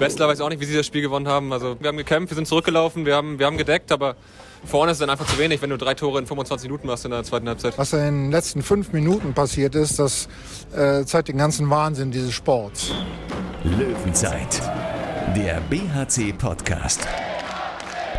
Westler weiß auch nicht, wie sie das Spiel gewonnen haben. Also wir haben gekämpft, wir sind zurückgelaufen, wir haben, wir haben gedeckt, aber vorne ist es dann einfach zu wenig, wenn du drei Tore in 25 Minuten machst in der zweiten Halbzeit. Was in den letzten fünf Minuten passiert ist, das äh, zeigt den ganzen Wahnsinn dieses Sports. Löwenzeit, der BHC-Podcast.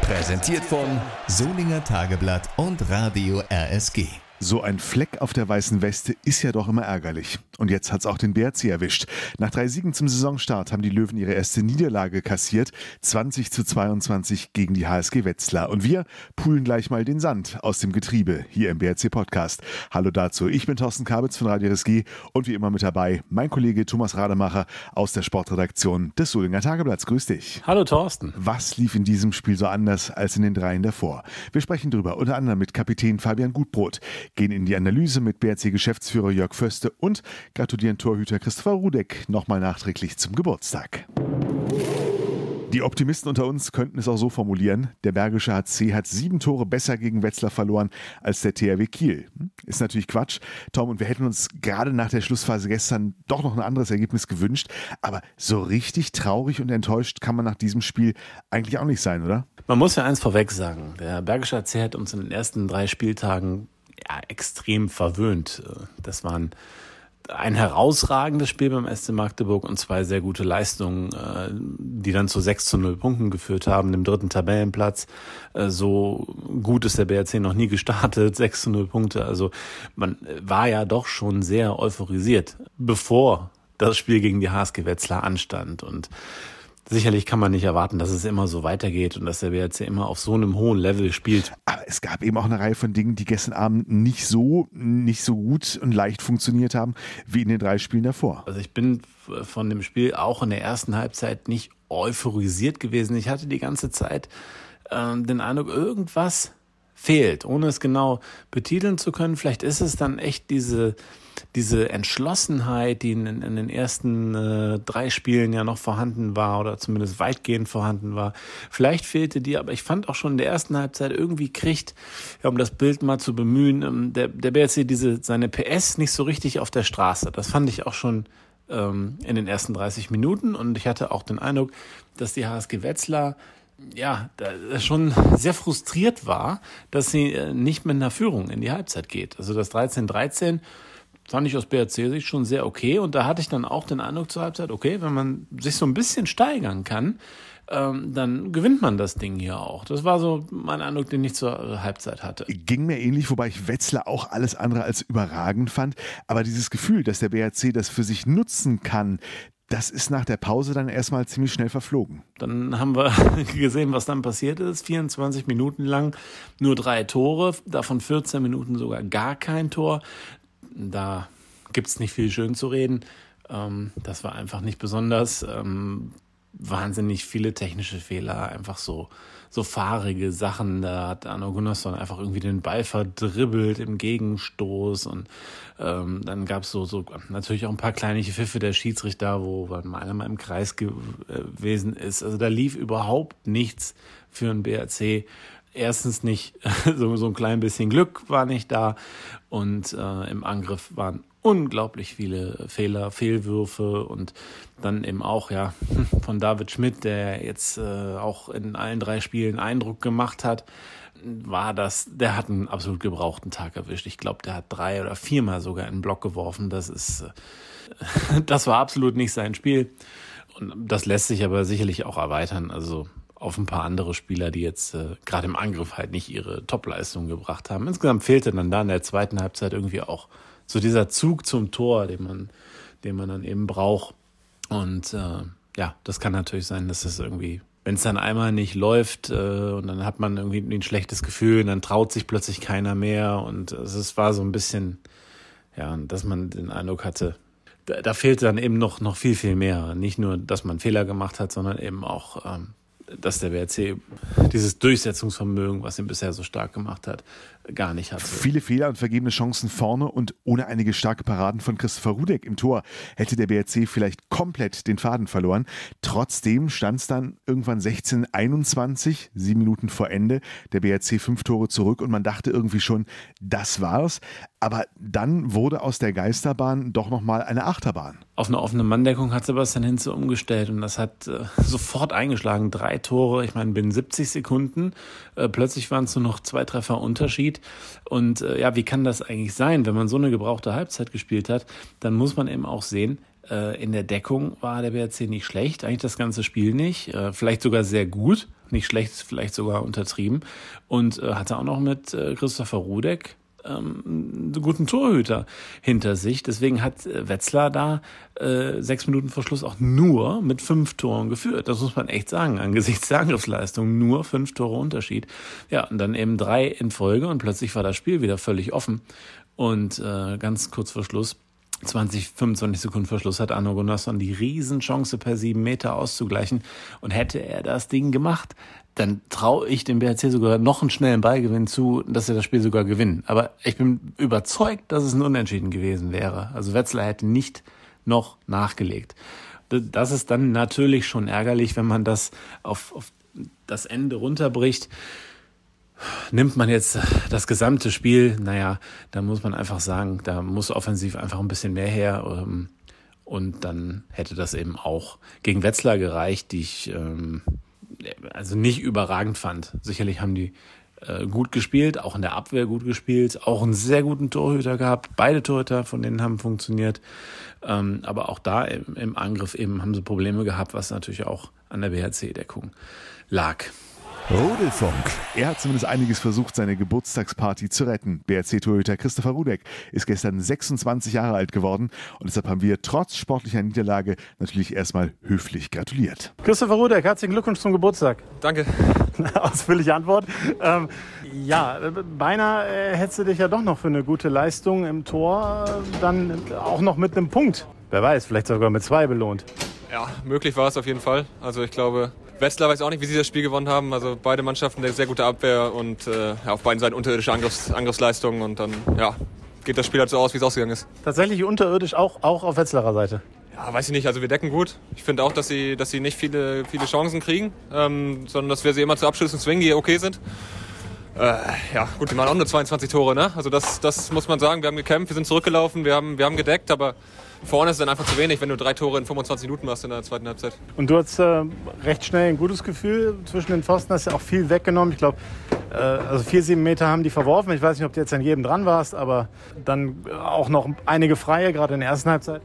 Präsentiert von Solinger Tageblatt und Radio RSG. So ein Fleck auf der weißen Weste ist ja doch immer ärgerlich. Und jetzt hat's auch den BRC erwischt. Nach drei Siegen zum Saisonstart haben die Löwen ihre erste Niederlage kassiert. 20 zu 22 gegen die HSG Wetzlar. Und wir poolen gleich mal den Sand aus dem Getriebe hier im BRC Podcast. Hallo dazu. Ich bin Thorsten Kabitz von Radio RSG und wie immer mit dabei mein Kollege Thomas Rademacher aus der Sportredaktion des Solinger Tageblatts. Grüß dich. Hallo Thorsten. Was lief in diesem Spiel so anders als in den dreien davor? Wir sprechen drüber, unter anderem mit Kapitän Fabian Gutbrot gehen in die Analyse mit BRC-Geschäftsführer Jörg Föste und gratulieren Torhüter Christopher Rudek nochmal nachträglich zum Geburtstag. Die Optimisten unter uns könnten es auch so formulieren. Der Bergische HC hat sieben Tore besser gegen Wetzlar verloren als der THW Kiel. Hm? Ist natürlich Quatsch, Tom, und wir hätten uns gerade nach der Schlussphase gestern doch noch ein anderes Ergebnis gewünscht. Aber so richtig traurig und enttäuscht kann man nach diesem Spiel eigentlich auch nicht sein, oder? Man muss ja eins vorweg sagen. Der Bergische HC hat uns in den ersten drei Spieltagen ja, extrem verwöhnt. Das waren ein herausragendes Spiel beim SC Magdeburg und zwei sehr gute Leistungen, äh, die dann zu 6 zu 0 Punkten geführt haben, dem dritten Tabellenplatz. Äh, so gut ist der BRC noch nie gestartet, 6 zu 0 Punkte. Also man war ja doch schon sehr euphorisiert, bevor das Spiel gegen die HSG Wetzlar anstand. Und Sicherlich kann man nicht erwarten, dass es immer so weitergeht und dass der BRC immer auf so einem hohen Level spielt. Aber es gab eben auch eine Reihe von Dingen, die gestern Abend nicht so, nicht so gut und leicht funktioniert haben, wie in den drei Spielen davor. Also ich bin von dem Spiel auch in der ersten Halbzeit nicht euphorisiert gewesen. Ich hatte die ganze Zeit äh, den Eindruck, irgendwas fehlt, ohne es genau betiteln zu können. Vielleicht ist es dann echt diese diese Entschlossenheit, die in, in den ersten äh, drei Spielen ja noch vorhanden war oder zumindest weitgehend vorhanden war. Vielleicht fehlte die, aber ich fand auch schon in der ersten Halbzeit irgendwie kriegt, ja, um das Bild mal zu bemühen, ähm, der, der BRC diese, seine PS nicht so richtig auf der Straße. Das fand ich auch schon ähm, in den ersten 30 Minuten und ich hatte auch den Eindruck, dass die HSG Wetzlar ja, schon sehr frustriert war, dass sie äh, nicht mit einer Führung in die Halbzeit geht. Also das 13-13 fand ich aus BRC-Sicht schon sehr okay. Und da hatte ich dann auch den Eindruck zur Halbzeit, okay, wenn man sich so ein bisschen steigern kann, ähm, dann gewinnt man das Ding hier auch. Das war so mein Eindruck, den ich zur Halbzeit hatte. Ging mir ähnlich, wobei ich Wetzlar auch alles andere als überragend fand. Aber dieses Gefühl, dass der BRC das für sich nutzen kann, das ist nach der Pause dann erstmal ziemlich schnell verflogen. Dann haben wir gesehen, was dann passiert ist. 24 Minuten lang nur drei Tore, davon 14 Minuten sogar gar kein Tor da gibt es nicht viel schön zu reden. Ähm, das war einfach nicht besonders. Ähm, wahnsinnig viele technische Fehler, einfach so, so fahrige Sachen. Da hat Arno Gunnarsson einfach irgendwie den Ball verdribbelt im Gegenstoß und ähm, dann gab es so, so natürlich auch ein paar kleinliche Pfiffe der Schiedsrichter, wo mal im Kreis gewesen ist. Also da lief überhaupt nichts für einen BRC erstens nicht, so, so ein klein bisschen Glück war nicht da und äh, im Angriff waren unglaublich viele Fehler, Fehlwürfe und dann eben auch ja von David Schmidt, der jetzt äh, auch in allen drei Spielen Eindruck gemacht hat, war das, der hat einen absolut gebrauchten Tag erwischt. Ich glaube, der hat drei oder viermal sogar in den Block geworfen. Das ist, äh, das war absolut nicht sein Spiel. Und das lässt sich aber sicherlich auch erweitern. Also auf ein paar andere Spieler, die jetzt äh, gerade im Angriff halt nicht ihre Topleistung gebracht haben. Insgesamt fehlte dann da in der zweiten Halbzeit irgendwie auch so dieser Zug zum Tor, den man, den man dann eben braucht. Und äh, ja, das kann natürlich sein, dass es irgendwie, wenn es dann einmal nicht läuft äh, und dann hat man irgendwie ein schlechtes Gefühl und dann traut sich plötzlich keiner mehr und es war so ein bisschen, ja, dass man den Eindruck hatte, da, da fehlte dann eben noch, noch viel, viel mehr. Nicht nur, dass man Fehler gemacht hat, sondern eben auch, ähm, dass der WRC dieses Durchsetzungsvermögen, was ihn bisher so stark gemacht hat, gar nicht hatte. Viele Fehler und vergebene Chancen vorne und ohne einige starke Paraden von Christopher Rudek im Tor hätte der BRC vielleicht komplett den Faden verloren. Trotzdem stand es dann irgendwann 16:21, sieben Minuten vor Ende, der BRC fünf Tore zurück und man dachte irgendwie schon, das war's. Aber dann wurde aus der Geisterbahn doch nochmal eine Achterbahn. Auf eine offene Manndeckung hat Sebastian Hinze umgestellt und das hat äh, sofort eingeschlagen. Drei Tore, ich meine, binnen 70 Sekunden. Äh, plötzlich waren es nur noch zwei Treffer Unterschied. Und äh, ja, wie kann das eigentlich sein? Wenn man so eine gebrauchte Halbzeit gespielt hat, dann muss man eben auch sehen, äh, in der Deckung war der BRC nicht schlecht, eigentlich das ganze Spiel nicht, äh, vielleicht sogar sehr gut, nicht schlecht, vielleicht sogar untertrieben und äh, hatte auch noch mit Christopher Rudek ähm, guten Torhüter hinter sich. Deswegen hat Wetzlar da äh, sechs Minuten vor Schluss auch nur mit fünf Toren geführt. Das muss man echt sagen, angesichts der Angriffsleistung. Nur fünf Tore Unterschied. Ja, und dann eben drei in Folge und plötzlich war das Spiel wieder völlig offen. Und äh, ganz kurz vor Schluss 20, 25 Sekunden Verschluss hat Arno Gunnarsson die Riesenchance per sieben Meter auszugleichen. Und hätte er das Ding gemacht, dann traue ich dem BRC sogar noch einen schnellen Ballgewinn zu, dass sie das Spiel sogar gewinnen. Aber ich bin überzeugt, dass es ein Unentschieden gewesen wäre. Also Wetzlar hätte nicht noch nachgelegt. Das ist dann natürlich schon ärgerlich, wenn man das auf, auf das Ende runterbricht. Nimmt man jetzt das gesamte Spiel, naja, da muss man einfach sagen, da muss offensiv einfach ein bisschen mehr her. Ähm, und dann hätte das eben auch gegen Wetzlar gereicht, die ich ähm, also nicht überragend fand. Sicherlich haben die äh, gut gespielt, auch in der Abwehr gut gespielt, auch einen sehr guten Torhüter gehabt. Beide Torhüter von denen haben funktioniert. Ähm, aber auch da im, im Angriff eben haben sie Probleme gehabt, was natürlich auch an der BHC-Deckung lag. Rudelfunk. Er hat zumindest einiges versucht, seine Geburtstagsparty zu retten. BRC-Torhüter Christopher Rudek ist gestern 26 Jahre alt geworden und deshalb haben wir trotz sportlicher Niederlage natürlich erstmal höflich gratuliert. Christopher Rudek, herzlichen Glückwunsch zum Geburtstag. Danke. Ausführliche Antwort. Ähm, ja, beinahe äh, hättest du dich ja doch noch für eine gute Leistung im Tor äh, dann auch noch mit einem Punkt, wer weiß, vielleicht sogar mit zwei belohnt. Ja, möglich war es auf jeden Fall. Also ich glaube, Westler weiß auch nicht, wie sie das Spiel gewonnen haben. Also beide Mannschaften eine sehr gute Abwehr und äh, ja, auf beiden Seiten unterirdische Angriffs Angriffsleistungen und dann ja, geht das Spiel halt so aus, wie es ausgegangen ist. Tatsächlich unterirdisch auch, auch auf Wetzlarer Seite. Ja, weiß ich nicht. Also wir decken gut. Ich finde auch, dass sie, dass sie nicht viele, viele Chancen kriegen, ähm, sondern dass wir sie immer zu Abschlüssen zwingen, die okay sind. Äh, ja, gut, die machen auch nur 22 Tore, ne? Also das, das muss man sagen. Wir haben gekämpft, wir sind zurückgelaufen, wir haben, wir haben gedeckt, aber vorne ist es dann einfach zu wenig, wenn du drei Tore in 25 Minuten machst in der zweiten Halbzeit. Und du hast äh, recht schnell ein gutes Gefühl zwischen den Pfosten, hast ja auch viel weggenommen. Ich glaube, äh, also vier, sieben Meter haben die verworfen. Ich weiß nicht, ob du jetzt an jedem dran warst, aber dann auch noch einige Freie, gerade in der ersten Halbzeit.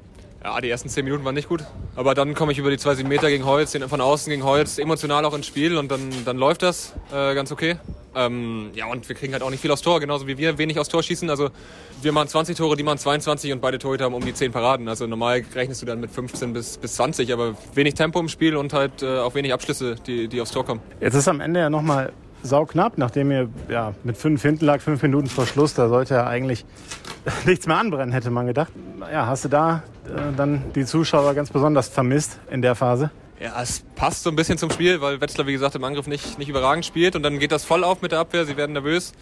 Ja, die ersten zehn Minuten waren nicht gut. Aber dann komme ich über die zwei, sieben Meter gegen Holz, von außen gegen Holz, emotional auch ins Spiel und dann, dann läuft das äh, ganz okay. Ähm, ja, und wir kriegen halt auch nicht viel aufs Tor, genauso wie wir wenig aufs Tor schießen. Also wir machen 20 Tore, die machen 22 und beide Torhüter haben um die 10 Paraden. Also normal rechnest du dann mit 15 bis, bis 20, aber wenig Tempo im Spiel und halt äh, auch wenig Abschlüsse, die, die aufs Tor kommen. Jetzt ist am Ende ja nochmal sauknapp, nachdem ihr ja, mit fünf hinten lag, fünf Minuten vor Schluss, da sollte ja eigentlich nichts mehr anbrennen, hätte man gedacht. Ja, hast du da äh, dann die Zuschauer ganz besonders vermisst in der Phase? Ja, es passt so ein bisschen zum Spiel, weil Wetzlar, wie gesagt, im Angriff nicht, nicht überragend spielt und dann geht das voll auf mit der Abwehr, sie werden nervös.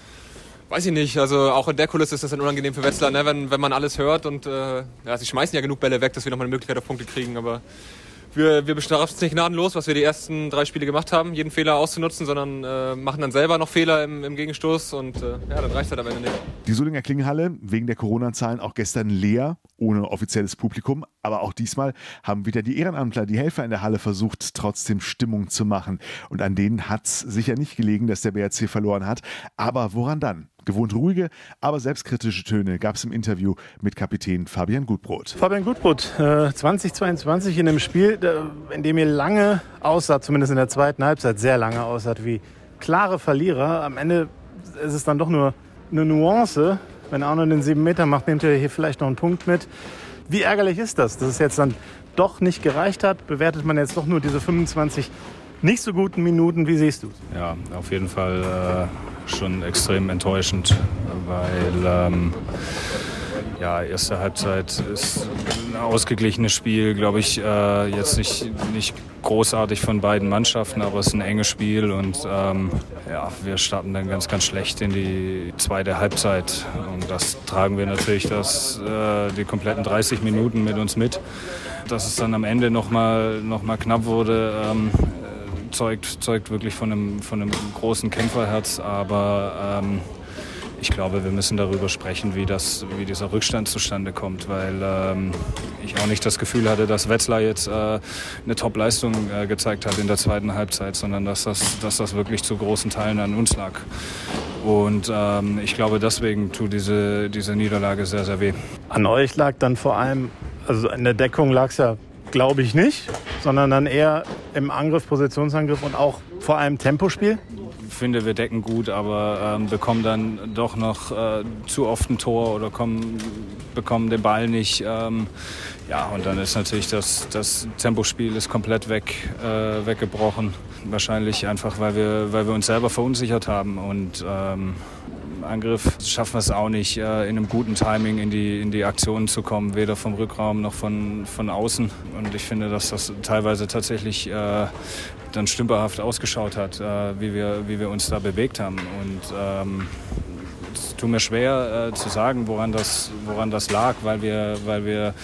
Weiß ich nicht, also auch in der Kulisse ist das dann unangenehm für Wetzlar, ne? wenn, wenn man alles hört und äh, ja, sie schmeißen ja genug Bälle weg, dass wir nochmal eine Möglichkeit auf Punkte kriegen, aber wir, wir bestrafen es nicht gnadenlos, was wir die ersten drei Spiele gemacht haben, jeden Fehler auszunutzen, sondern äh, machen dann selber noch Fehler im, im Gegenstoß und äh, ja, dann reicht es halt am Ende nicht. Die Solinger Klingenhalle wegen der Corona-Zahlen auch gestern leer, ohne offizielles Publikum. Aber auch diesmal haben wieder die Ehrenamtler, die Helfer in der Halle versucht, trotzdem Stimmung zu machen. Und an denen hat es sicher nicht gelegen, dass der BRC verloren hat. Aber woran dann? Gewohnt ruhige, aber selbstkritische Töne gab es im Interview mit Kapitän Fabian Gutbrot. Fabian Gutbrot, äh, 2022 in einem Spiel, in dem ihr lange aussah, zumindest in der zweiten Halbzeit sehr lange aussah, wie klare Verlierer. Am Ende ist es dann doch nur eine Nuance. Wenn Arno den sieben Meter macht, nehmt ihr hier vielleicht noch einen Punkt mit. Wie ärgerlich ist das, dass es jetzt dann doch nicht gereicht hat? Bewertet man jetzt doch nur diese 25 nicht so guten Minuten? Wie siehst du es? Ja, auf jeden Fall äh, schon extrem enttäuschend, weil ähm, Ja, erste Halbzeit ist ein ausgeglichenes Spiel, glaube ich. Äh, jetzt nicht, nicht großartig von beiden Mannschaften, aber es ist ein enges Spiel und ähm, ja, wir starten dann ganz, ganz schlecht in die zweite Halbzeit. Und das tragen wir natürlich das, äh, die kompletten 30 Minuten mit uns mit. Dass es dann am Ende nochmal noch mal knapp wurde, ähm, zeugt, zeugt wirklich von einem, von einem großen Kämpferherz, aber ähm, ich glaube, wir müssen darüber sprechen, wie, das, wie dieser Rückstand zustande kommt, weil ähm, ich auch nicht das Gefühl hatte, dass Wetzlar jetzt äh, eine Top-Leistung äh, gezeigt hat in der zweiten Halbzeit, sondern dass das, dass das wirklich zu großen Teilen an uns lag. Und ähm, ich glaube, deswegen tut diese, diese Niederlage sehr, sehr weh. An euch lag dann vor allem, also in der Deckung lag es ja, glaube ich, nicht, sondern dann eher im Angriff, Positionsangriff und auch vor allem Tempospiel? finde, wir decken gut, aber ähm, bekommen dann doch noch äh, zu oft ein Tor oder kommen, bekommen den Ball nicht. Ähm, ja, und dann ist natürlich das, das Tempospiel ist komplett weg, äh, weggebrochen. Wahrscheinlich einfach, weil wir, weil wir uns selber verunsichert haben und ähm, Angriff schaffen wir es auch nicht, äh, in einem guten Timing in die, in die Aktionen zu kommen, weder vom Rückraum noch von, von außen. Und ich finde, dass das teilweise tatsächlich äh, dann stümperhaft ausgeschaut hat, äh, wie, wir, wie wir uns da bewegt haben. Und ähm, es tut mir schwer äh, zu sagen, woran das, woran das lag, weil wir, weil wir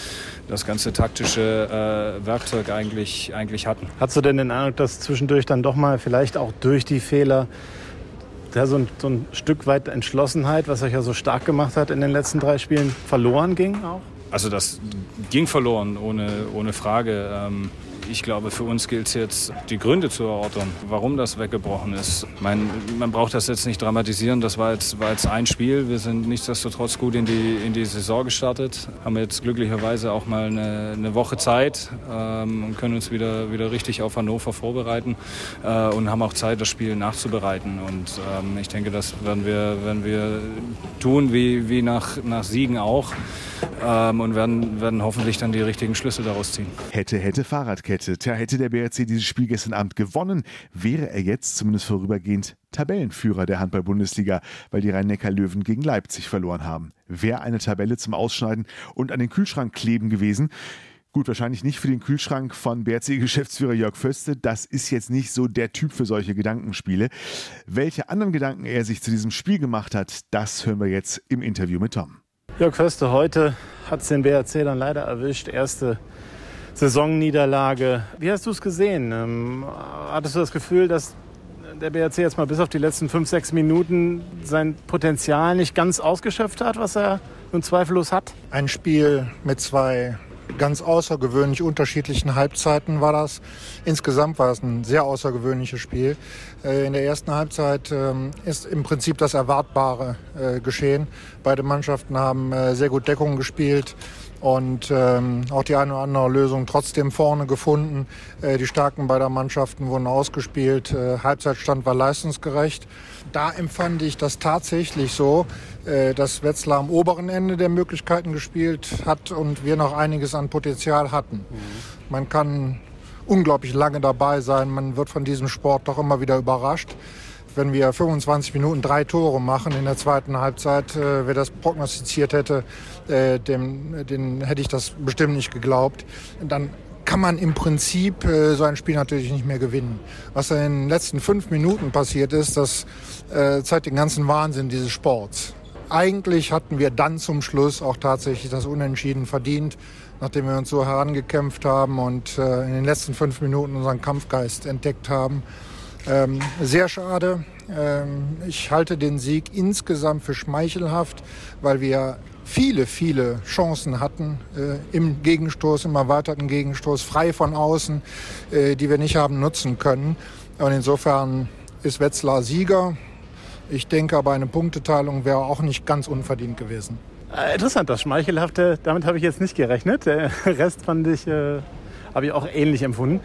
das ganze taktische äh, Werkzeug eigentlich, eigentlich hatten. Hast du denn den Eindruck, dass zwischendurch dann doch mal vielleicht auch durch die Fehler ja, so, ein, so ein Stück weit Entschlossenheit, was euch ja so stark gemacht hat in den letzten drei Spielen, verloren ging auch? Also das ging verloren, ohne, ohne Frage. Ähm, ich glaube, für uns gilt es jetzt, die Gründe zu erörtern, warum das weggebrochen ist. Mein, man braucht das jetzt nicht dramatisieren. Das war jetzt, war jetzt ein Spiel. Wir sind nichtsdestotrotz gut in die, in die Saison gestartet. Haben jetzt glücklicherweise auch mal eine, eine Woche Zeit ähm, und können uns wieder, wieder richtig auf Hannover vorbereiten äh, und haben auch Zeit, das Spiel nachzubereiten. Und ähm, ich denke, das werden wir, werden wir tun, wie, wie nach, nach Siegen auch. Ähm, und werden, werden hoffentlich dann die richtigen Schlüsse daraus ziehen. Hätte, hätte Fahrradkette hätte. Tja, hätte der BRC dieses Spiel gestern Abend gewonnen, wäre er jetzt zumindest vorübergehend Tabellenführer der Handball-Bundesliga, weil die Rhein-Neckar-Löwen gegen Leipzig verloren haben. Wäre eine Tabelle zum Ausschneiden und an den Kühlschrank kleben gewesen. Gut, wahrscheinlich nicht für den Kühlschrank von BRC-Geschäftsführer Jörg Föste. Das ist jetzt nicht so der Typ für solche Gedankenspiele. Welche anderen Gedanken er sich zu diesem Spiel gemacht hat, das hören wir jetzt im Interview mit Tom. Jörg Föste, heute hat es den BRC dann leider erwischt. Erste Saisonniederlage. Wie hast du es gesehen? Ähm, hattest du das Gefühl, dass der BRC jetzt mal bis auf die letzten fünf, sechs Minuten sein Potenzial nicht ganz ausgeschöpft hat, was er nun zweifellos hat? Ein Spiel mit zwei ganz außergewöhnlich unterschiedlichen Halbzeiten war das. Insgesamt war es ein sehr außergewöhnliches Spiel. Äh, in der ersten Halbzeit ähm, ist im Prinzip das Erwartbare äh, geschehen. Beide Mannschaften haben äh, sehr gut Deckung gespielt und ähm, auch die eine oder andere Lösung trotzdem vorne gefunden. Äh, die Starken beider Mannschaften wurden ausgespielt. Äh, Halbzeitstand war leistungsgerecht. Da empfand ich das tatsächlich so, äh, dass Wetzlar am oberen Ende der Möglichkeiten gespielt hat und wir noch einiges an Potenzial hatten. Mhm. Man kann unglaublich lange dabei sein. Man wird von diesem Sport doch immer wieder überrascht wenn wir 25 Minuten drei Tore machen in der zweiten Halbzeit, äh, wer das prognostiziert hätte, äh, dem, den hätte ich das bestimmt nicht geglaubt. Dann kann man im Prinzip äh, so ein Spiel natürlich nicht mehr gewinnen. Was in den letzten fünf Minuten passiert ist, das äh, zeigt den ganzen Wahnsinn dieses Sports. Eigentlich hatten wir dann zum Schluss auch tatsächlich das Unentschieden verdient, nachdem wir uns so herangekämpft haben und äh, in den letzten fünf Minuten unseren Kampfgeist entdeckt haben. Ähm, sehr schade. Ähm, ich halte den Sieg insgesamt für schmeichelhaft, weil wir viele, viele Chancen hatten äh, im Gegenstoß, im erweiterten Gegenstoß, frei von außen, äh, die wir nicht haben nutzen können. Und insofern ist Wetzlar Sieger. Ich denke aber, eine Punkteteilung wäre auch nicht ganz unverdient gewesen. Äh, interessant, das Schmeichelhafte, damit habe ich jetzt nicht gerechnet. Der Rest fand ich äh, habe ich auch ähnlich empfunden.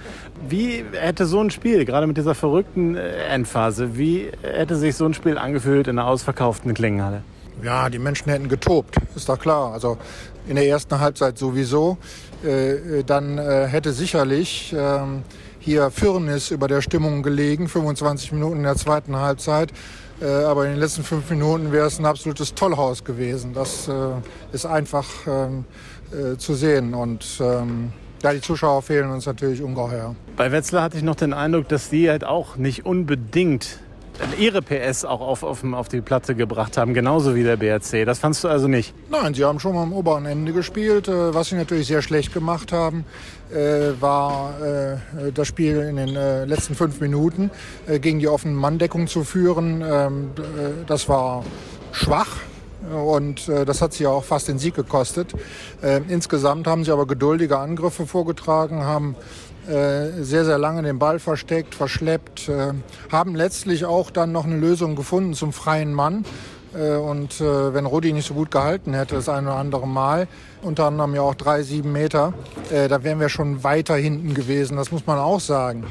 Wie hätte so ein Spiel, gerade mit dieser verrückten äh, Endphase, wie hätte sich so ein Spiel angefühlt in einer ausverkauften Klingenhalle? Ja, die Menschen hätten getobt, ist doch klar. Also in der ersten Halbzeit sowieso. Äh, dann äh, hätte sicherlich ähm, hier Firnis über der Stimmung gelegen, 25 Minuten in der zweiten Halbzeit. Aber in den letzten fünf Minuten wäre es ein absolutes Tollhaus gewesen. Das ist einfach ähm, äh, zu sehen. Und ja, die Zuschauer fehlen uns natürlich ungeheuer. Bei Wetzlar hatte ich noch den Eindruck, dass die halt auch nicht unbedingt ihre PS auch auf, auf, auf die Platte gebracht haben, genauso wie der BRC. Das fandst du also nicht? Nein, sie haben schon mal am oberen Ende gespielt. Äh, was sie natürlich sehr schlecht gemacht haben, äh, war äh, das Spiel in den letzten fünf Minuten gegen die offene Manndeckung zu führen. Ähm, das war schwach. Und äh, das hat sie auch fast den Sieg gekostet. Äh, insgesamt haben sie aber geduldige Angriffe vorgetragen, haben äh, sehr, sehr lange den Ball versteckt, verschleppt, äh, haben letztlich auch dann noch eine Lösung gefunden zum freien Mann. Äh, und wenn Rudi nicht so gut gehalten hätte, das eine oder andere Mal, unter anderem ja auch drei, sieben Meter, da wären wir schon weiter hinten gewesen, das muss man auch sagen.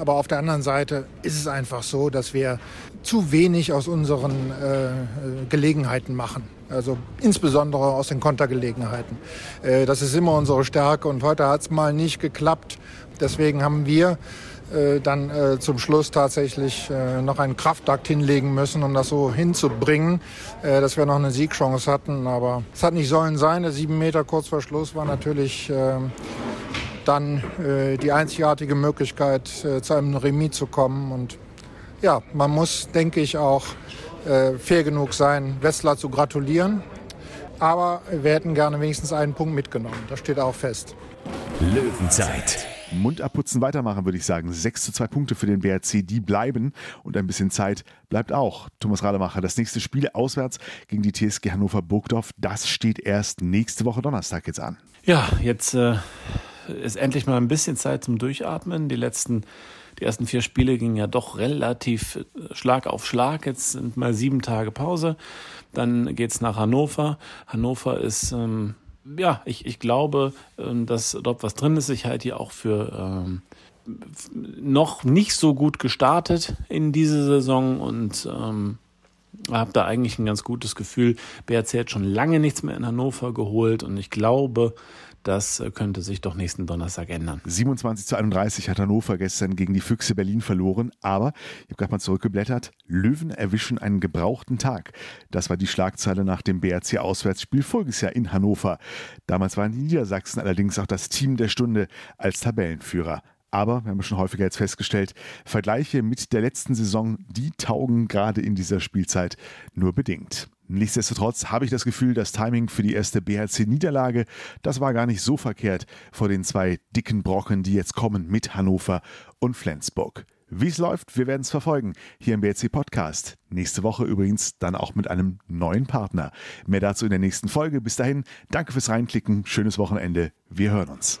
Aber auf der anderen Seite ist es einfach so, dass wir zu wenig aus unseren Gelegenheiten machen. Also insbesondere aus den Kontergelegenheiten. Äh, das ist immer unsere Stärke und heute hat es mal nicht geklappt. Deswegen haben wir äh, dann äh, zum Schluss tatsächlich noch einen Kraftakt hinlegen müssen, um das so hinzubringen, dass wir noch eine Siegchance hatten. Aber es hat nicht sollen sein. Der sieben Meter kurz vor Schluss war natürlich dann die einzigartige Möglichkeit, zu einem Remis zu kommen. Und ja, man muss, denke ich, auch äh, fair genug sein, Westler zu gratulieren. Aber wir hätten gerne wenigstens einen Punkt mitgenommen. Das steht auch fest. Löwenzeit. Mund abputzen, weitermachen, würde ich sagen. 6 zu 2 Punkte für den BRC, die bleiben. Und ein bisschen Zeit bleibt auch. Thomas Rademacher, das nächste Spiel auswärts gegen die TSG Hannover Burgdorf, das steht erst nächste Woche Donnerstag jetzt an. Ja, jetzt äh, ist endlich mal ein bisschen Zeit zum Durchatmen. Die letzten die ersten vier Spiele gingen ja doch relativ äh, Schlag auf Schlag. Jetzt sind mal sieben Tage Pause. Dann geht's nach Hannover. Hannover ist, ähm, ja, ich, ich glaube, ähm, dass dort was drin ist. Ich halte hier auch für ähm, noch nicht so gut gestartet in diese Saison und ähm, habe da eigentlich ein ganz gutes Gefühl. BRC hat schon lange nichts mehr in Hannover geholt und ich glaube, das könnte sich doch nächsten Donnerstag ändern. 27 zu 31 hat Hannover gestern gegen die Füchse Berlin verloren, aber ich habe gerade mal zurückgeblättert. Löwen erwischen einen gebrauchten Tag. Das war die Schlagzeile nach dem BRC-Auswärtsspiel voriges Jahr in Hannover. Damals waren die Niedersachsen allerdings auch das Team der Stunde als Tabellenführer. Aber, wir haben schon häufiger jetzt festgestellt, Vergleiche mit der letzten Saison, die taugen gerade in dieser Spielzeit nur bedingt. Nichtsdestotrotz habe ich das Gefühl, das Timing für die erste BHC-Niederlage, das war gar nicht so verkehrt vor den zwei dicken Brocken, die jetzt kommen mit Hannover und Flensburg. Wie es läuft, wir werden es verfolgen hier im BRC Podcast. Nächste Woche übrigens dann auch mit einem neuen Partner. Mehr dazu in der nächsten Folge. Bis dahin, danke fürs Reinklicken, schönes Wochenende. Wir hören uns.